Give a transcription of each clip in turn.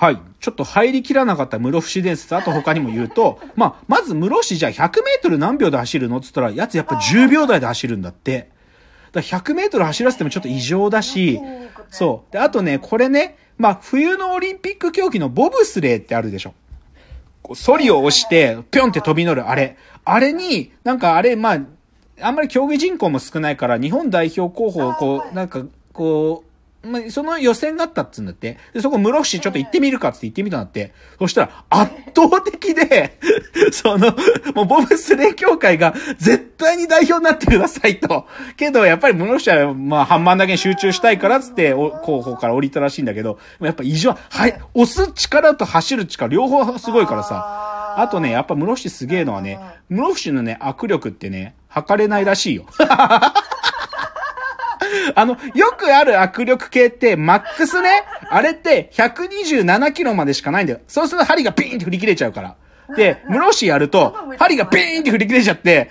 はい。ちょっと入りきらなかった室伏伝説、あと他にも言うと、まあ、まず室伏じゃあ100メートル何秒で走るのって言ったら、やつやっぱ10秒台で走るんだって。だから100メートル走らせてもちょっと異常だし、そう。で、あとね、これね、まあ、冬のオリンピック競技のボブスレーってあるでしょ。ソリを押して、ぴょんって飛び乗るあれ。あれに、なんかあれ、まあ、あんまり競技人口も少ないから、日本代表候補をこう、なんか、こう、まあ、その予選があったっつうんだって。で、そこ室伏ちょっと行ってみるかっつって行ってみたんだって。そしたら圧倒的で、その、もうボブスレー協会が絶対に代表になってくださいと。けど、やっぱり室伏は、まあ、半万だけに集中したいからっつって、候補から降りたらしいんだけど、やっぱ異常、はい、押す力と走る力、両方すごいからさ。あとね、やっぱ室伏すげえのはね、室伏のね、握力ってね、測れないらしいよ。あの、よくある握力計って、マックスね、あれって127キロまでしかないんだよ。そうすると針がピーンって振り切れちゃうから。で、室伏やると、針がピーンって振り切れちゃって、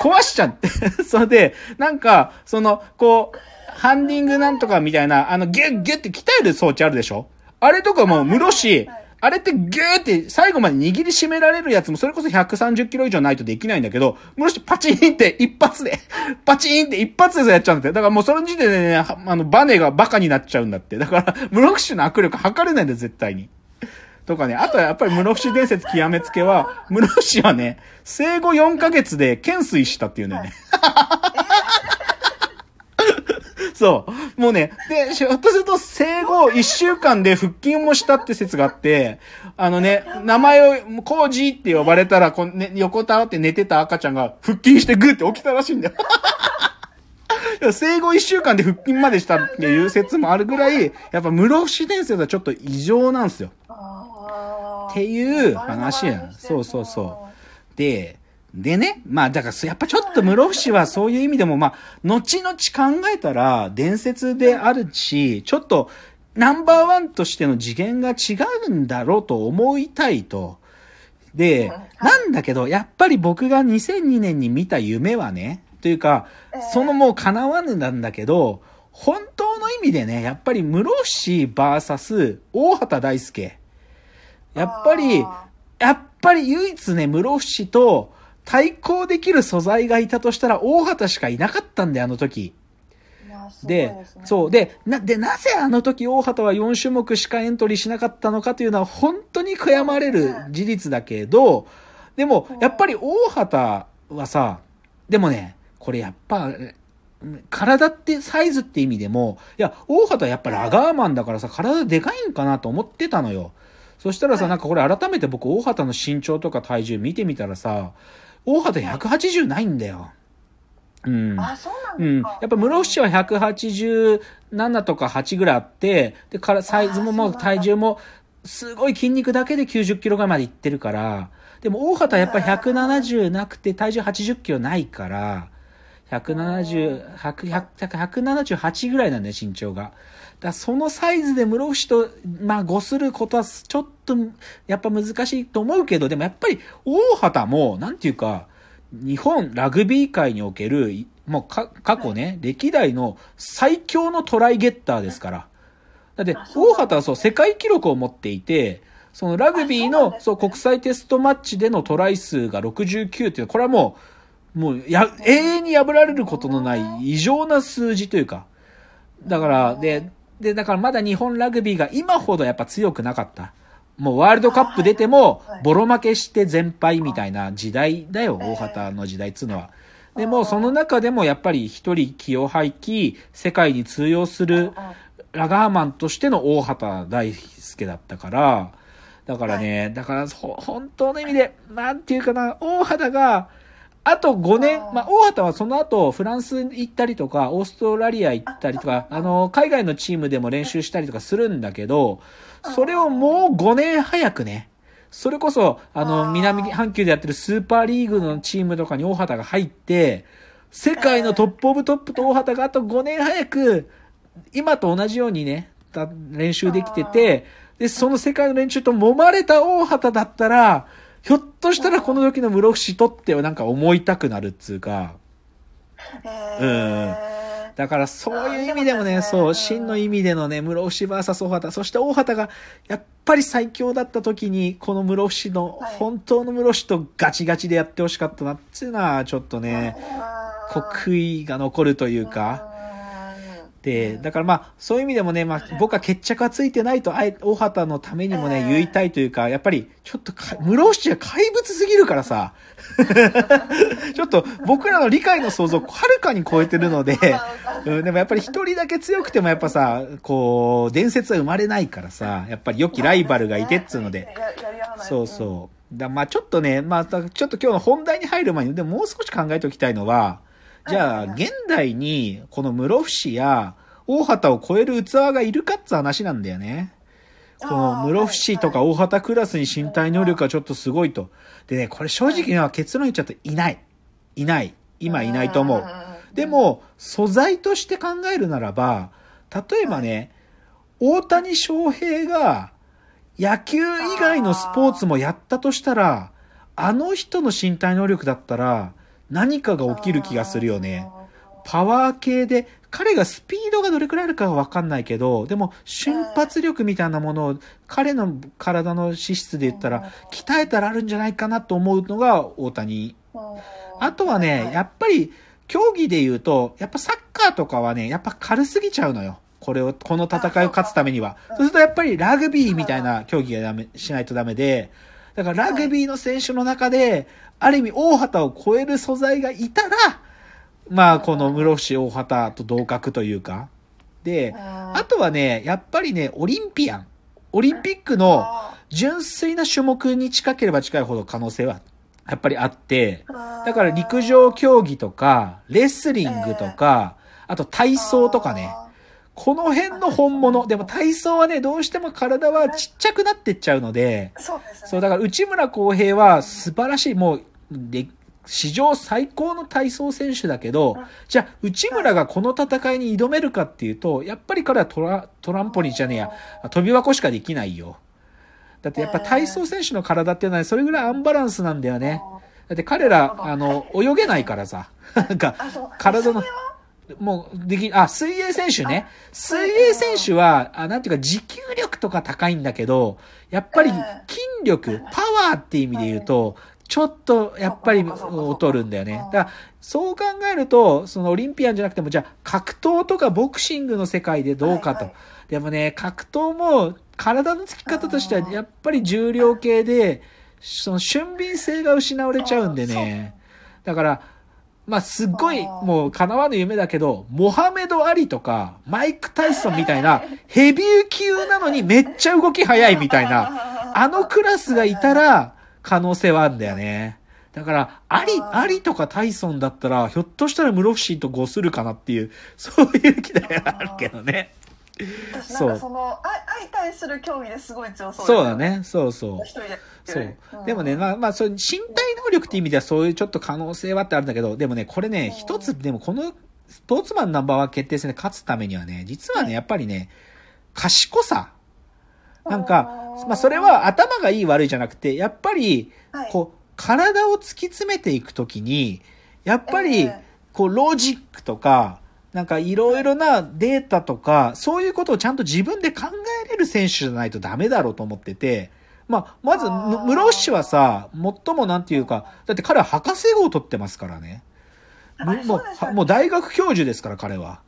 壊しちゃって。それで、なんか、その、こう、ハンディングなんとかみたいな、あの、ギュッギュッって鍛える装置あるでしょ？あれとかも、室伏、あれってギューって最後まで握りしめられるやつもそれこそ130キロ以上ないとできないんだけど、むしろパチンって一発で、パチンって一発でやっちゃうんだって。だからもうその時点でね、あの、バネがバカになっちゃうんだって。だから、室伏の握力測れないんだよ、絶対に。とかね、あとはやっぱり室伏伝説極めつけは、室伏はね、生後4ヶ月で懸垂したっていうんだよね。そう。もうね、で、ひょっとすると生後1週間で腹筋もしたって説があって、あのね、名前を、コージーって呼ばれたら、こうね、横たわって寝てた赤ちゃんが腹筋してグーって起きたらしいんだよ。生後1週間で腹筋までしたっていう説もあるぐらい、やっぱ室伏伝説はちょっと異常なんですよ。っていう話やん。そうそうそう。で、でね、まあだからやっぱちょっと室伏はそういう意味でもまあ、後々考えたら伝説であるし、ちょっとナンバーワンとしての次元が違うんだろうと思いたいと。で、なんだけど、やっぱり僕が2002年に見た夢はね、というか、そのもう叶わぬなんだけど、本当の意味でね、やっぱり室伏バーサス大畑大輔。やっぱり、やっぱり唯一ね、室伏と対抗できる素材がいたとしたら大畑しかいなかったんだよ、あの時。で、そう。で、な、で、なぜあの時大畑は4種目しかエントリーしなかったのかというのは本当に悔やまれる事実だけど、でも、やっぱり大畑はさ、でもね、これやっぱ、体ってサイズって意味でも、いや、大畑はやっぱラガーマンだからさ、体でかいんかなと思ってたのよ。そしたらさ、なんかこれ改めて僕大畑の身長とか体重見てみたらさ、大畑180ないんだよ。うん。あ、そうなんうん。ですか。やっぱ室伏は187とか8ぐらいあって、で、から、サイズももう体重も、すごい筋肉だけで90キロぐらいまでいってるから、でも大畑はやっぱり170なくて体重80キロないから、170、100 100 178ぐらいなんだよ、身長が。だそのサイズで室伏と、まあ、誤することはちょっと、やっぱ難しいと思うけど、でもやっぱり大畑も、なんていうか、日本ラグビー界における、いもうか過去ね、歴代の最強のトライゲッターですから。だって、大畑はそう、世界記録を持っていて、そのラグビーの、あそう国際テストマッチでのトライ数が69っていうこれはもう、もう、や、永遠に破られることのない異常な数字というか。だから、で、で、だからまだ日本ラグビーが今ほどやっぱ強くなかった。もうワールドカップ出てもはい、ボロ負けして全敗みたいな時代だよ、ええ大畑の時代っつうのは。でも、その中でもやっぱり一人気を吐き、世界に通用するラガーマンとしての大畑大輔だったから、だからね、だからほ本当の意味で、なんていうかな、大畑が、あと5年まあ、大畑はその後、フランス行ったりとか、オーストラリア行ったりとか、あの、海外のチームでも練習したりとかするんだけど、それをもう5年早くね、それこそ、ああの、ー。南半球でやってるスーパーリーグのチームとかに大畑が入って、世界のトップオブトップと大畑があと5年早く、今と同じようにね、た練習できてて、で、その世界の連中と揉まれた大畑だったら、ひょっとしたらこの時の室伏とってはなんか思いたくなるっつうか、うん。だからそういう意味でもね、そう、うん。真の意味でのね、室伏 VS 大畑、そして大畑が、やっぱり最強だった時に、この室伏の、はい。本当の室伏とガチガチでやってほしかったなっていうのは、ちょっとね、こう悔いが残るというか、で、だからまあ、そういう意味でもね、まあ、僕は決着はついてないと、あえ、大畑のためにもね、うん。言いたいというか、やっぱり、ちょっとか、室伏は怪物すぎるからさ、ちょっと僕らの理解の想像をはるかに超えてるので、うん、でもやっぱり一人だけ強くてもやっぱさ、こう、伝説は生まれないからさ、やっぱり良きライバルがいてっつうので、そうそう。だまあちょっとね、まあちょっと今日の本題に入る前に、でももう少し考えておきたいのは、じゃあ、現代にこの室伏や大畑を超える器がいるかっつ話なんだよね。この室伏とか大畑クラスに身体能力がちょっとすごいと。でね、これ正直には結論言っちゃうといない。いない。今いないと思う。でも、素材として考えるならば、例えばね、大谷翔平が野球以外のスポーツもやったとしたら、あの人の身体能力だったら何かが起きる気がするよね。パワー系で、彼がスピードがどれくらいあるかはわかんないけど、でも瞬発力みたいなものを彼の体の資質で言ったら鍛えたらあるんじゃないかなと思うのが大谷。あとはね、やっぱり競技で言うと、やっぱサッカーとかはね、やっぱ軽すぎちゃうのよ。これを、この戦いを勝つためには。そうするとやっぱりラグビーみたいな競技がダメ、しないとダメで、だからラグビーの選手の中で、ある意味大畑を超える素材がいたら、まあこの室伏大畑と同格というか。で、あとはね、やっぱりね、オリンピアン。オリンピックの純粋な種目に近ければ近いほど可能性はやっぱりあって、だから陸上競技とか、レスリングとか、あと体操とかね、この辺の本物。でも体操はね、どうしても体はちっちゃくなってっちゃうので、そうですね。そう、だから内村航平は素晴らしい、もう、で、史上最高の体操選手だけど、じゃあ、内村がこの戦いに挑めるかっていうと、やっぱり彼はトラトランポリンじゃねえや、飛び箱しかできないよ。だってやっぱ体操選手の体っていうのはそれぐらいアンバランスなんだよね。だって彼ら、あの、泳げないからさ。なんか。体のもう、でき、あ、水泳選手ね。水泳選手は、あ、なんていうか、持久力とか高いんだけど、やっぱりえ筋力、パワーっていう意味で言うと、ちょっと、やっぱり、劣るんだよね。う。ん。だから、そう考えると、そのオリンピアンじゃなくても、じゃあ、格闘とかボクシングの世界でどうかと。はいはい。でもね、格闘も、体のつき方としては、やっぱり重量系で、その俊敏性が失われちゃうんでね。だから、まあ、すっごい、もう、叶わぬ夢だけど、モハメド・アリとか、マイク・タイソンみたいな、ヘビー級なのにめっちゃ動き速いみたいな、あのクラスがいたら、可能性はあるんだよね。だから、アリ、アリとかタイソンだったら、ひょっとしたら室伏とごするかなっていう、そういう気ではあるけどね。なんかその、相相対する競技ですごい強そうそうだ。ね、そうそう。一人で。そうう。んでもね、まあまあ、そういう身体能力って意味ではそういうちょっと可能性はってあるんだけど、でもね、これね、うん一つ、でもこのスポーツマンナンバーワン決定戦で勝つためにはね、実はね、やっぱりね、賢さ。なんか、まあそれは頭がいい悪いじゃなくて、やっぱり、はい、こう、体を突き詰めていくときに、やっぱりええ、こう、ロジックとか、なんかいろいろなデータとか、そういうことをちゃんと自分で考えれる選手じゃないとダメだろうと思ってて、まあ、まず、室伏はさ、最もなんていうか、だって彼は博士号を取ってますからね。もそうもう大学教授ですから、彼は。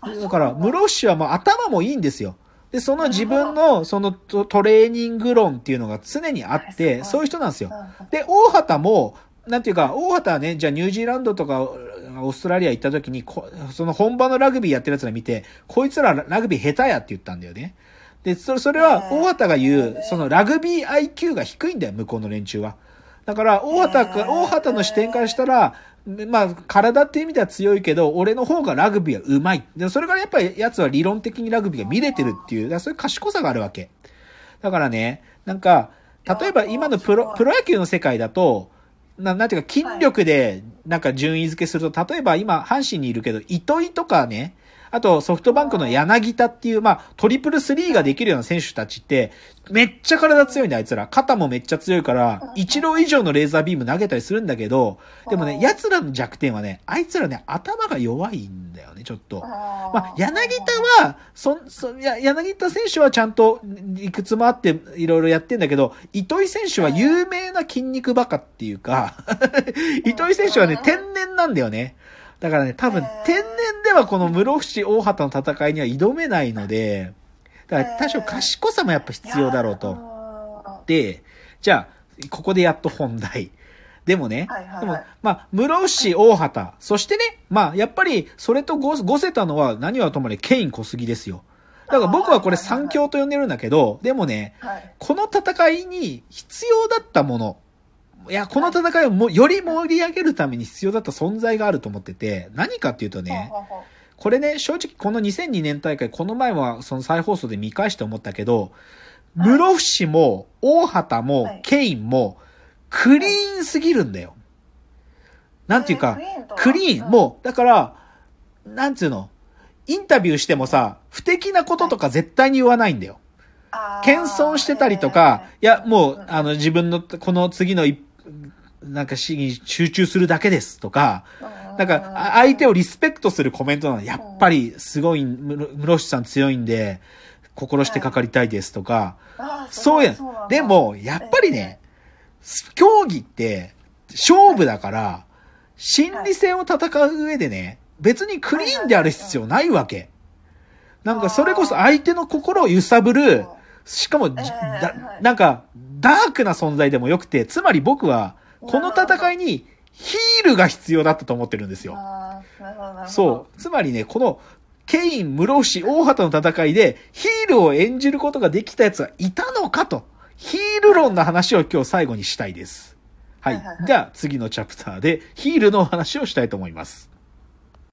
あだから、室伏はもう頭もいいんですよ。で、その自分の、そのトトレーニング論っていうのが常にあって、はいそういう人なんですよ。うんで、大畑も、なんていうか、大畑はね、じゃあニュージーランドとかオーストラリア行った時にこ、その本場のラグビーやってる奴ら見て、こいつらラグビー下手やって言ったんだよね。で、それそれは大畑が言う、そのラグビー IQ が低いんだよ、向こうの連中は。だから、大畑か、大畑の視点からしたら、まあ、体っていう意味では強いけど、俺の方がラグビーは上手い。で、それからやっぱり奴は理論的にラグビーが見れてるっていう、だからそういう賢さがあるわけ。だからね、なんか、例えば今のプロ、プロ野球の世界だと、ななんていうか、筋力で、なんか順位付けすると、例えば今、阪神にいるけど、糸井とかね、ああとソフトバンクの柳田っていう、まあ、トリプルスリーができるような選手たちって、めっちゃ体強いんだ、あいつら。肩もめっちゃ強いから、一郎以上のレーザービーム投げたりするんだけど、でもね、奴らの弱点はね、あいつらね、頭が弱いんだよね、ちょっと。あまあ、柳田は、そ、そ、いや、柳田選手はちゃんと、いくつもあって、いろいろやってんだけど、糸井選手は有名な筋肉バカっていうか、糸井選手はね、天然なんだよね。だからね、多分天然ではこの室伏大畑の戦いには挑めないので、だから多少賢さもやっぱ必要だろうと。と。で、じゃあ、ここでやっと本題。でもね、はいはいはいでも、まあ、室伏大畑、そしてね、まあ、やっぱり、それとご、ごせたのは何はともあれ、ケイン小杉ですよ。だから僕はこれ三強と呼んでるんだけど、でもね、はい。この戦いに必要だったもの、いや、この戦いをもより盛り上げるために必要だった存在があると思ってて、何かっていうとね、これね、正直この2002年大会、この前はその再放送で見返して思ったけど、はい。室伏も、大畑はもい、ケインも、クリーンすぎるんだよ。なんていうか、えークリーン、もう、だから、なんつうの、インタビューしてもさ、不適なこととか絶対に言わないんだよ。謙遜してたりとか、いや、もう、あの、自分の、この次の一、なんか、死に集中するだけですとか、なんか、あ相手をリスペクトするコメントなの。やっぱり、すごい、む室伏さん強いんで、心してかかりたいですとか、そうやなんだ。でも、やっぱりね、競技って、勝負だから、心理戦を戦う上でね、別にクリーンである必要ないわけ。なんか、それこそ相手の心を揺さぶる、しかも、なんか、ダークな存在でもよくて、つまり僕は、この戦いにヒールが必要だったと思ってるんですよ。そう。つまりね、この、ケイン、室伏、大畑の戦いで、ヒールを演じることができた奴はいたのかと。ヒール論の話を今日最後にしたいです。はいじゃあ、次のチャプターで、ヒールの話をしたいと思います。